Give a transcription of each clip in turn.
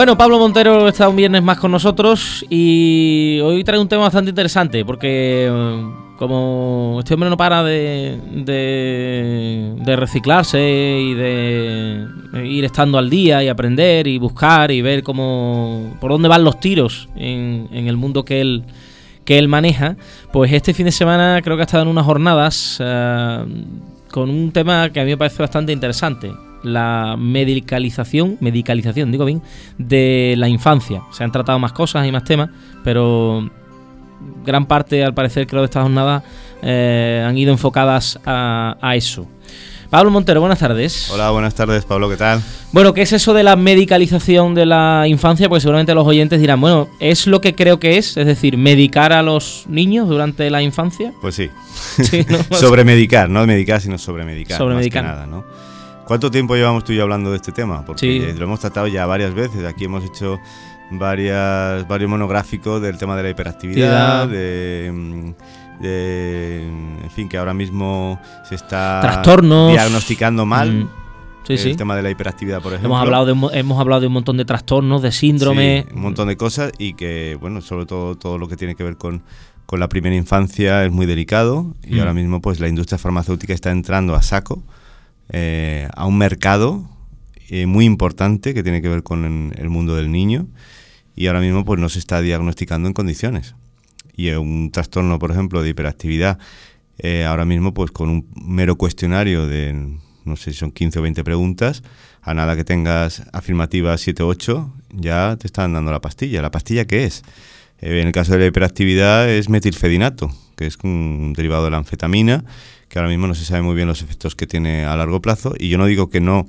Bueno, Pablo Montero está un viernes más con nosotros y hoy trae un tema bastante interesante porque eh, como este hombre no para de, de, reciclarse y de ir estando al día y aprender y buscar y ver cómo por dónde van los tiros en, el mundo que él que él maneja, pues este fin de semana creo que ha estado en unas jornadas eh, con un tema que a mí me parece bastante interesante la medicalización, medicalización, digo bien, de la infancia. Se han tratado más cosas y más temas, pero gran parte, al parecer, creo, de estas jornadas eh, han ido enfocadas a, eso. Pablo Montero, buenas tardes. Hola, buenas tardes, Pablo, ¿qué tal? Bueno, ¿qué es eso de la medicalización de la infancia? Pues seguramente los oyentes dirán, bueno, ¿es lo que creo que es? Es decir, medicar a los niños durante la infancia. Pues sí. sobre medicar, no medicar, sino sobre medicar. Sobre medicar. nada, ¿no? ¿Cuánto tiempo llevamos tú y yo hablando de este tema? Porque lo hemos tratado ya varias veces. Aquí hemos hecho varias, varios monográficos del tema de la hiperactividad, mm, de, en fin, que ahora mismo se está diagnosticando mal. Mm. el tema de la hiperactividad, por ejemplo. Hemos hablado de, hemos hablado de un montón de trastornos, de síndrome. un montón de cosas y que, bueno, sobre todo todo lo que tiene que ver con, con la primera infancia es muy delicado y mm. ahora mismo pues la industria farmacéutica está entrando a saco eh, a un mercado eh, muy importante que tiene que ver con el mundo del niño y ahora mismo pues no se está diagnosticando en condiciones. Y un trastorno, por ejemplo, de hiperactividad, eh, ahora mismo pues con un mero cuestionario de, no sé si son 15 o 20 preguntas, a nada que tengas afirmativas 7 o 8, ya te están dando la pastilla. ¿La pastilla qué es? en el caso de la hiperactividad es metilfedinato, que es un derivado de la anfetamina que ahora mismo no se sabe muy bien los efectos que tiene a largo plazo. Y yo no digo que no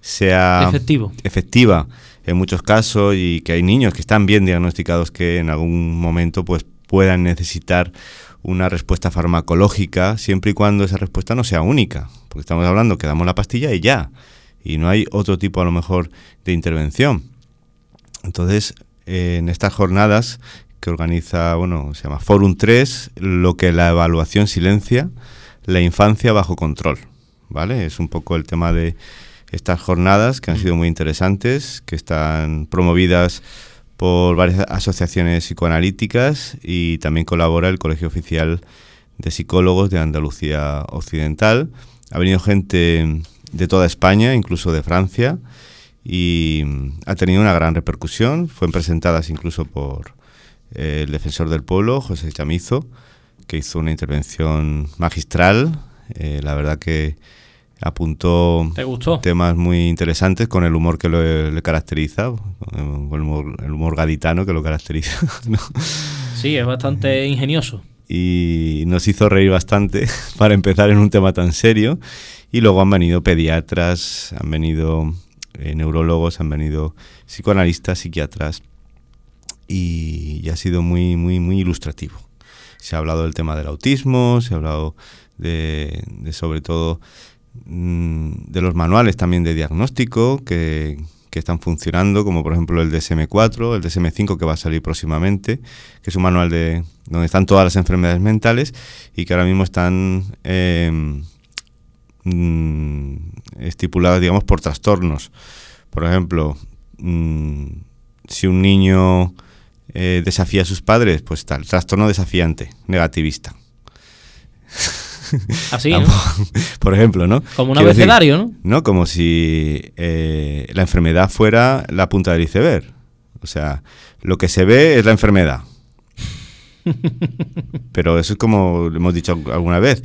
sea Efectivo. efectiva en muchos casos y que hay niños que están bien diagnosticados que en algún momento pues puedan necesitar una respuesta farmacológica siempre y cuando esa respuesta no sea única, porque estamos hablando que damos la pastilla y ya, y no hay otro tipo a lo mejor de intervención. Entonces, eh, en estas jornadas que organiza, bueno, se llama Forum 3, lo que la evaluación silencia, la infancia bajo control, ¿vale? Es un poco el tema de estas jornadas que han sido muy interesantes, que están promovidas por varias asociaciones psicoanalíticas y también colabora el Colegio Oficial de Psicólogos de Andalucía Occidental. Ha venido gente de toda España, incluso de Francia, y ha tenido una gran repercusión. Fueron presentadas incluso por el defensor del pueblo, José Chamizo, que hizo una intervención magistral. Eh, la verdad que apuntó temas muy interesantes con el humor que le caracteriza, con el humor, gaditano que lo caracteriza. Sí, es bastante ingenioso. Y nos hizo reír bastante para empezar en un tema tan serio. Y luego han venido pediatras, han venido eh, neurólogos, han venido psicoanalistas, psiquiatras. Y, y ha sido muy, muy, muy ilustrativo. Se ha hablado del tema del autismo, se ha hablado de, sobre todo mm, de los manuales también de diagnóstico que, están funcionando, como por ejemplo el DSM-4, el DSM-5 que va a salir próximamente, que es un manual de donde están todas las enfermedades mentales y que ahora mismo están em, mm, estipuladas, digamos, por trastornos. Por ejemplo, mm, si un niño eh, desafía a sus padres, pues tal, trastorno desafiante, negativista. Así, Por ejemplo, ¿no? Como un abecedario, ¿no? No, como si eh, la enfermedad fuera la punta del iceberg. O sea, lo que se ve es la enfermedad. Pero eso es como hemos dicho alguna vez.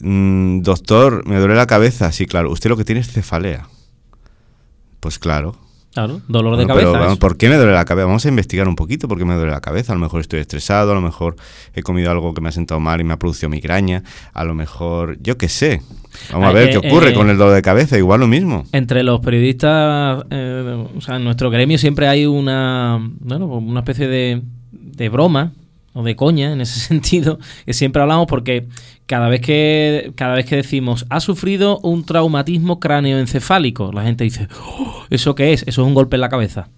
Mm, doctor, me duele la cabeza. Sí, claro. Usted lo que tiene es cefalea. Pues claro. Claro, dolor de cabeza. Pero, ¿por qué me duele la cabeza? Vamos a investigar un poquito por qué me duele la cabeza. A lo mejor estoy estresado, a lo mejor he comido algo que me ha sentado mal y me ha producido migraña, a lo mejor, yo qué sé. Vamos a ver qué ocurre eh, con el dolor de cabeza, igual lo mismo. Entre los periodistas, eh, o sea, en nuestro gremio siempre hay una, bueno, una especie de, de broma o de coña en ese sentido, que siempre hablamos porque cada vez que cada vez que decimos ha sufrido un traumatismo cráneoencefálico, la gente dice, oh, ¿eso qué es? Eso es un golpe en la cabeza.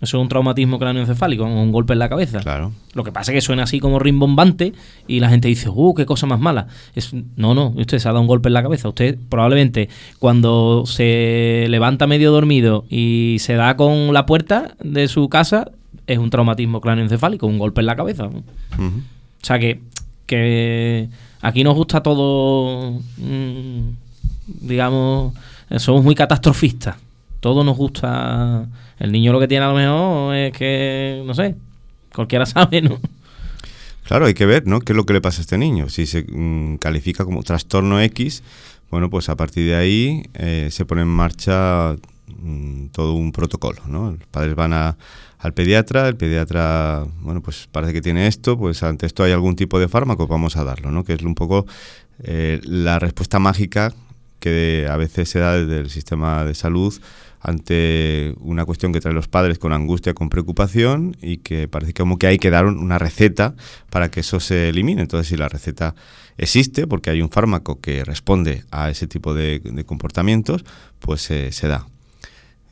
Eso es un traumatismo cráneoencefálico, un golpe en la cabeza. Claro. Lo que pasa es que suena así como rimbombante y la gente dice, ¡uh, qué cosa más mala! Es, no, no, usted se ha dado un golpe en la cabeza. Usted probablemente cuando se levanta medio dormido y se da con la puerta de su casa, es un traumatismo cráneoencefálico, un golpe en la cabeza. O sea que, que aquí nos gusta todo, mm, digamos, eh, somos muy catastrofistas. Todo nos gusta. El niño lo que tiene a lo mejor es que, no sé, cualquiera sabe, ¿no? Claro, hay que ver, ¿no? ¿Qué es lo que le pasa a este niño? Si se mm, califica como trastorno X, bueno, pues a partir de ahí eh, se pone en marcha mm, todo un protocolo, ¿no? Los padres van a- al pediatra, el pediatra, bueno, pues parece que tiene esto, pues ante esto hay algún tipo de fármaco, vamos a darlo, ¿no? Que es un poco eh, la respuesta mágica que a veces se da desde el sistema de salud ante una cuestión que traen los padres con angustia, con preocupación y que parece como que hay que dar un- una receta para que eso se elimine. Entonces, si la receta existe, porque hay un fármaco que responde a ese tipo de, de comportamientos, pues eh, se da.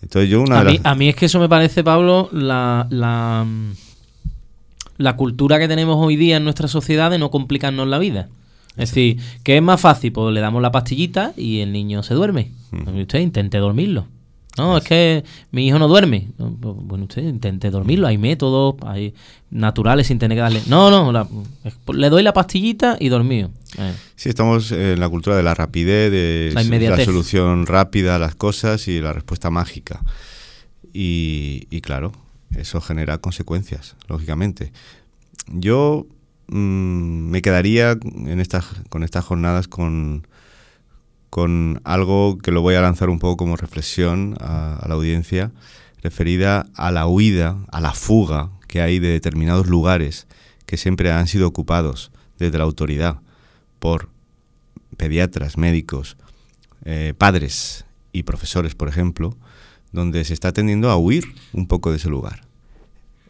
Entonces yo una A de mí, las... a mí es que eso me parece, Pablo, la, la, mm, la cultura que tenemos hoy día en nuestra sociedad de no complicarnos la vida. Es decir, ¿qué es más fácil? Pues le damos la pastillita y el niño se duerme. Y usted intente dormirlo. No, es que mi hijo no duerme. No, Bueno, usted intente dormirlo. Hay métodos hay naturales sin tener que darle. No, no, la- le doy la pastillita y dormido. Eh, Sí, estamos en la cultura de la rapidez, de La solución rápida a las cosas y la respuesta mágica. Y, y claro, eso genera consecuencias, lógicamente. Yo mm, me quedaría en estas, con estas jornadas con, con algo que lo voy a lanzar un poco como reflexión a, la audiencia, referida a la huida, a la fuga que hay de determinados lugares que siempre han sido ocupados desde la autoridad por pediatras, médicos, eh, padres y profesores, por ejemplo, donde se está tendiendo a huir un poco de ese lugar.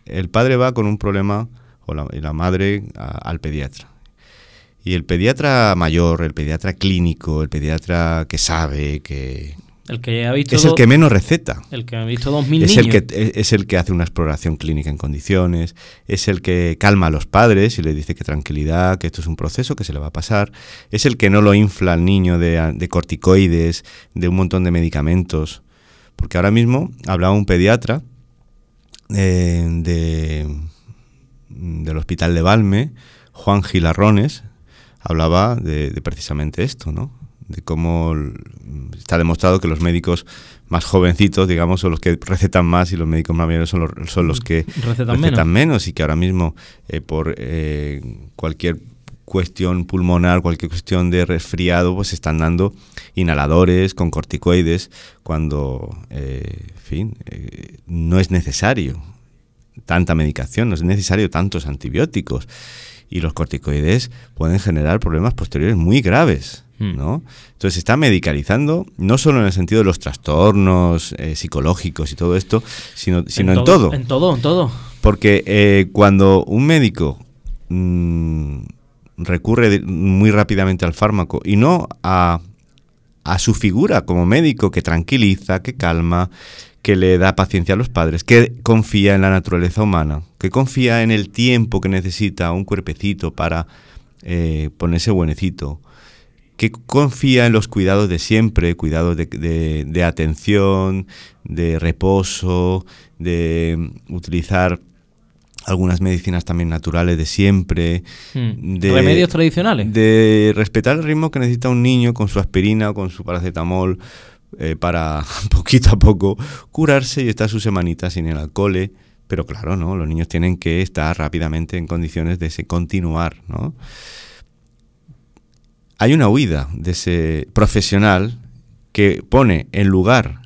El padre va con un problema, o la, madre al pediatra. Y el pediatra mayor, el pediatra clínico, el pediatra que sabe, que el que ha visto es el que menos receta. el que ha visto dos mil Es niños. el, que, es el que hace una exploración clínica en condiciones, es el que calma a los padres y les dice que tranquilidad, que esto es un proceso que se le va a pasar, es el que no lo infla al niño de, de corticoides, de un montón de medicamentos. Porque ahora mismo hablaba un pediatra eh, de, del hospital de Valme, Juan Gilarrones, hablaba de, de precisamente esto, ¿no? De cómo está demostrado que los médicos más jovencitos, digamos, son los que recetan más y los médicos más mayores son los, son los que Recetan recetan menos. menos y que ahora mismo eh, por eh, cualquier cuestión pulmonar, cualquier cuestión de resfriado, pues están dando inhaladores con corticoides cuando, eh, en fin, no es necesario tanta medicación, no es necesario tantos antibióticos. Y los corticoides pueden generar problemas posteriores muy graves. Hmm. ¿no? Entonces se está medicalizando, no solo en el sentido de los trastornos eh, psicológicos y todo esto, sino, sino en, todo. En todo, en todo. Porque eh, cuando un médico mm, recurre de- muy rápidamente al fármaco y no a, a su figura como médico que tranquiliza, que calma, que le da paciencia a los padres, que confía en la naturaleza humana, que confía en el tiempo que necesita un cuerpecito para eh, ponerse buenecito, que confía en los cuidados de siempre, cuidados de, de- de atención, de reposo, de utilizar algunas medicinas también naturales de siempre, Hmm. de- Remedios tradicionales. de respetar el ritmo que necesita un niño con su aspirina o con su paracetamol eh, para poquito a poco curarse y estar su semanita sin el alcohol. Pero claro, ¿no? Los niños tienen que estar rápidamente en condiciones de se continuar, ¿no? Hay una huida de ese profesional que pone en lugar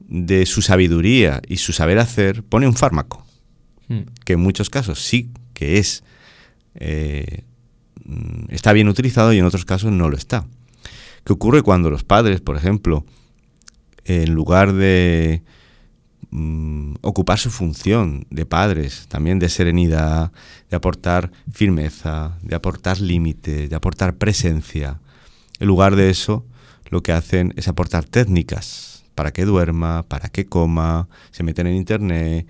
de su sabiduría y su saber hacer, pone un fármaco Hmm. que en muchos casos sí que es eh, mm, está bien utilizado y en otros casos no lo está. ¿Qué ocurre cuando los padres, por ejemplo, en lugar de mm, ocupar su función de padres, también de serenidad, de aportar firmeza, de aportar límites, de aportar presencia, en lugar de eso, lo que hacen es aportar técnicas, para que duerma, para que coma, se meten en internet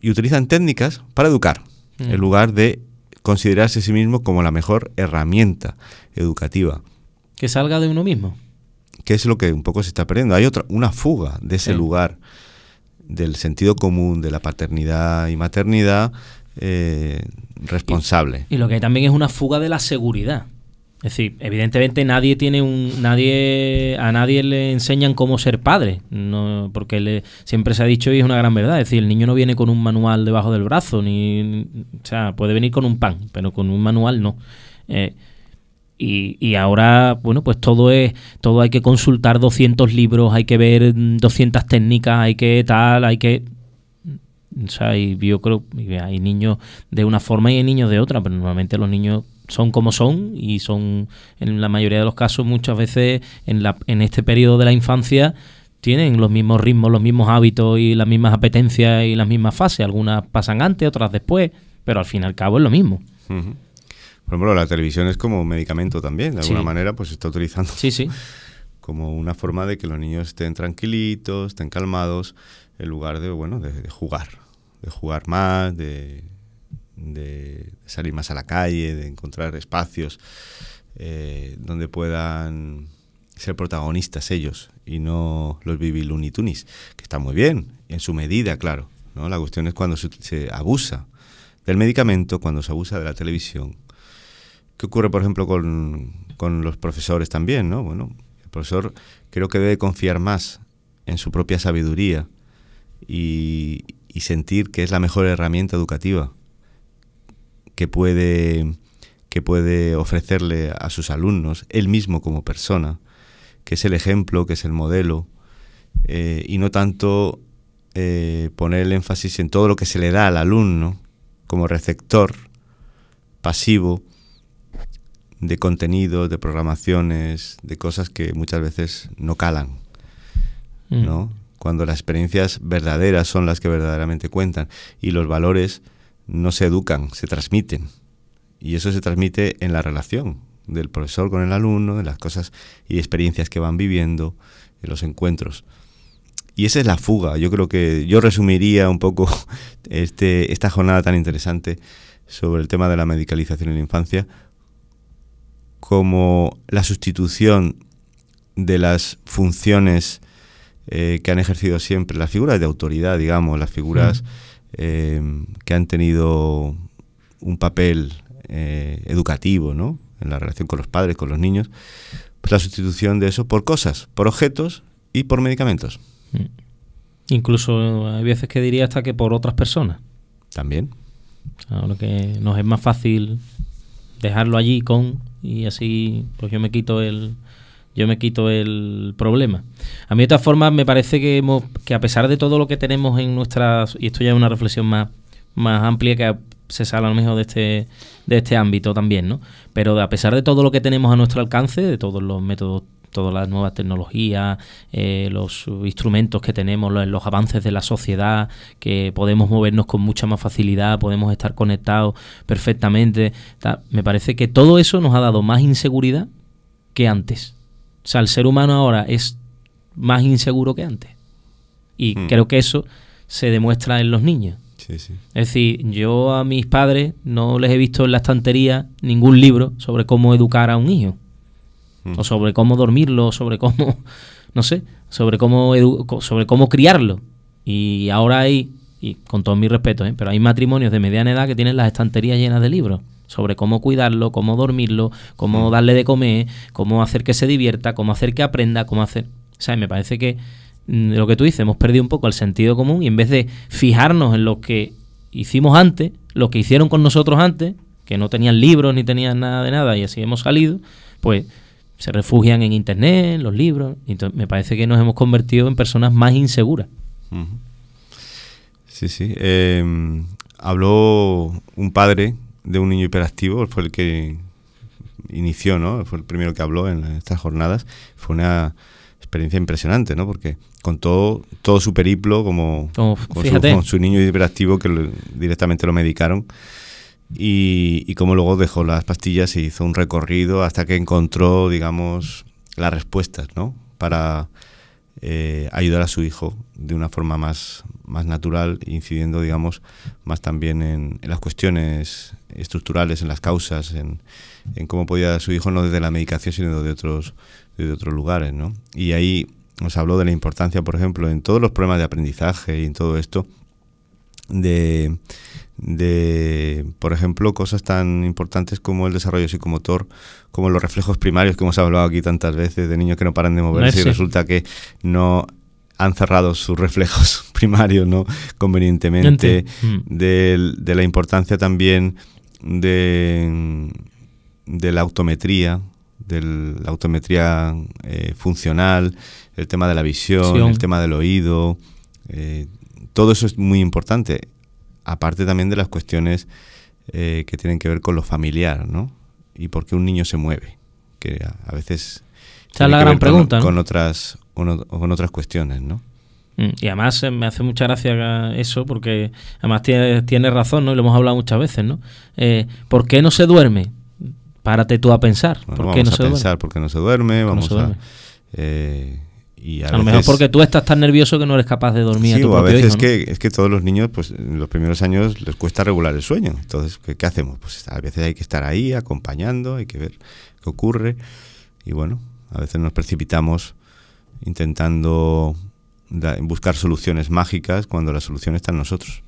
y utilizan técnicas para educar, en lugar de considerarse a sí mismo como la mejor herramienta educativa. Que salga de uno mismo. Que es lo que un poco se está perdiendo. Hay otra, una fuga de ese lugar del sentido común, de la paternidad y maternidad eh, responsable. Y, lo que hay también es una fuga de la seguridad. Es decir, evidentemente nadie tiene un nadie a nadie le enseñan cómo ser padre, no, porque le, siempre se ha dicho y es una gran verdad, es decir, el niño no viene con un manual debajo del brazo ni o sea, puede venir con un pan, pero con un manual no. Eh, y, y, ahora, bueno, pues todo es, todo hay que consultar 200 libros, hay que ver 200 técnicas, hay que tal, hay que... O sea, yo creo que hay niños de una forma y hay niños de otra, pero normalmente los niños son como son y son, en la mayoría de los casos, muchas veces en, la, en este periodo de la infancia tienen los mismos ritmos, los mismos hábitos y las mismas apetencias y las mismas fases. Algunas pasan antes, otras después, pero al fin y al cabo es lo mismo. Por ejemplo, la televisión es como un medicamento también, de alguna manera, pues se está utilizando sí, sí. como una forma de que los niños estén tranquilitos, estén calmados, en lugar de, bueno, de jugar, de jugar más, de de salir más a la calle, de encontrar espacios eh, donde puedan ser protagonistas ellos y no los Bibi Looney Tunis, que está muy bien, en su medida, claro. ¿no? La cuestión es cuando se, abusa del medicamento, cuando se abusa de la televisión. ¿Qué ocurre, por ejemplo, con, con los profesores también? ¿no? Bueno, el profesor creo que debe confiar más en su propia sabiduría y, sentir que es la mejor herramienta educativa que puede, que puede ofrecerle a sus alumnos, él mismo como persona, que es el ejemplo, que es el modelo, eh, y no tanto eh, poner el énfasis en todo lo que se le da al alumno como receptor pasivo de contenido, de programaciones, de cosas que muchas veces no calan, mm. ¿no? Cuando las experiencias verdaderas son las que verdaderamente cuentan y los valores no se educan, se transmiten. Y eso se transmite en la relación del profesor con el alumno, de las cosas y experiencias que van viviendo, en los encuentros. Y esa es la fuga. Yo creo que yo resumiría un poco este, esta jornada tan interesante sobre el tema de la medicalización en la infancia como la sustitución de las funciones eh, que han ejercido siempre, las figuras de autoridad, digamos, las figuras... Em, que han tenido un papel eh, educativo ¿no? en la relación con los padres, con los niños, pues la sustitución de eso por cosas, por objetos y por medicamentos. Mm. Incluso hay veces que diría hasta que por otras personas. También. Ahora que nos es más fácil dejarlo allí con y así pues yo me quito el, yo me quito el problema. A mí de todas formas me parece que, hemos, que a pesar de todo lo que tenemos en nuestras, y esto ya es una reflexión más, más amplia que se sale a lo mejor de este, de este ámbito también, ¿no? Pero a pesar de todo lo que tenemos a nuestro alcance, de todos los métodos todas las nuevas tecnologías, eh, los instrumentos que tenemos, los, los, avances de la sociedad, que podemos movernos con mucha más facilidad, podemos estar conectados perfectamente. Me parece que todo eso nos ha dado más inseguridad que antes. O sea, el ser humano ahora es más inseguro que antes. Y hmm. creo que eso se demuestra en los niños. Es decir, yo a mis padres no les he visto en la estantería ningún libro sobre cómo educar a un hijo. O sobre cómo dormirlo, sobre cómo, no sé, sobre cómo, sobre cómo criarlo. Y ahora hay, y con todo mi respeto, ¿eh? pero hay matrimonios de mediana edad que tienen las estanterías llenas de libros sobre cómo cuidarlo, cómo dormirlo, cómo darle de comer, cómo hacer que se divierta, cómo hacer que aprenda, cómo hacer... O sea, me parece que mm, lo que tú dices, hemos perdido un poco el sentido común y en vez de fijarnos en lo que hicimos antes, lo que hicieron con nosotros antes, que no tenían libros ni tenían nada de nada y así hemos salido, pues se refugian en internet, en los libros. Entonces me parece que nos hemos convertido en personas más inseguras. Sí, sí. Em, habló un padre de un niño hiperactivo, fue el que inició, ¿no? Fue el primero que habló en estas jornadas. Fue una experiencia impresionante, ¿no? Porque contó todo su periplo como con, su, niño hiperactivo que directamente lo medicaron y, y cómo luego dejó las pastillas y hizo un recorrido hasta que encontró, digamos, las respuestas, ¿no? Para eh, ayudar a su hijo de una forma más, más natural, incidiendo, digamos, más también en, las cuestiones estructurales, en las causas, en, en, cómo podía su hijo no desde la medicación, sino de otros, de otros lugares. ¿no? Y ahí nos habló de la importancia, por ejemplo, en todos los problemas de aprendizaje y en todo esto, de, de, por ejemplo, cosas tan importantes como el desarrollo psicomotor, como los reflejos primarios que hemos hablado aquí tantas veces, de niños que no paran de moverse y resulta que no han cerrado sus reflejos primarios no convenientemente, mm. de, la importancia también de, de la autometría, de la autometría eh, funcional, el tema de la visión, el tema del oído, eh, todo eso es muy importante, aparte también de las cuestiones eh, que tienen que ver con lo familiar, ¿no? Y por qué un niño se mueve, que a, veces... Esa es la gran pregunta, con, otras, con otras cuestiones, ¿no? Mm, y además eh, me hace mucha gracia eso, porque además tiene, tiene razón, ¿no? Y lo hemos hablado muchas veces, ¿no? Eh, ¿Por qué no se duerme? Párate tú a pensar. ¿Por qué no a se pensar duerme? porque no se duerme, vamos a... Y a, lo mejor porque tú estás tan nervioso que no eres capaz de dormir. Sí, a, tu o a veces que, es que todos los niños, pues en los primeros años les cuesta regular el sueño. Entonces, ¿qué, hacemos? Pues a veces hay que estar ahí acompañando, hay que ver qué ocurre. Y bueno, a veces nos precipitamos intentando buscar soluciones mágicas cuando la solución está en nosotros.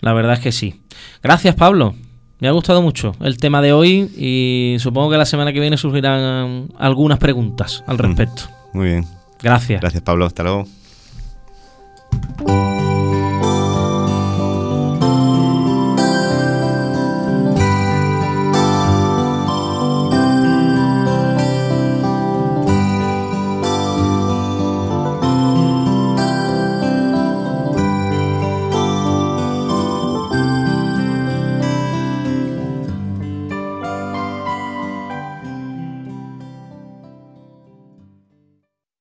La verdad es que sí. Gracias, Pablo. Me ha gustado mucho el tema de hoy y supongo que la semana que viene surgirán algunas preguntas al respecto. Muy bien. Gracias. Gracias, Pablo. Hasta luego.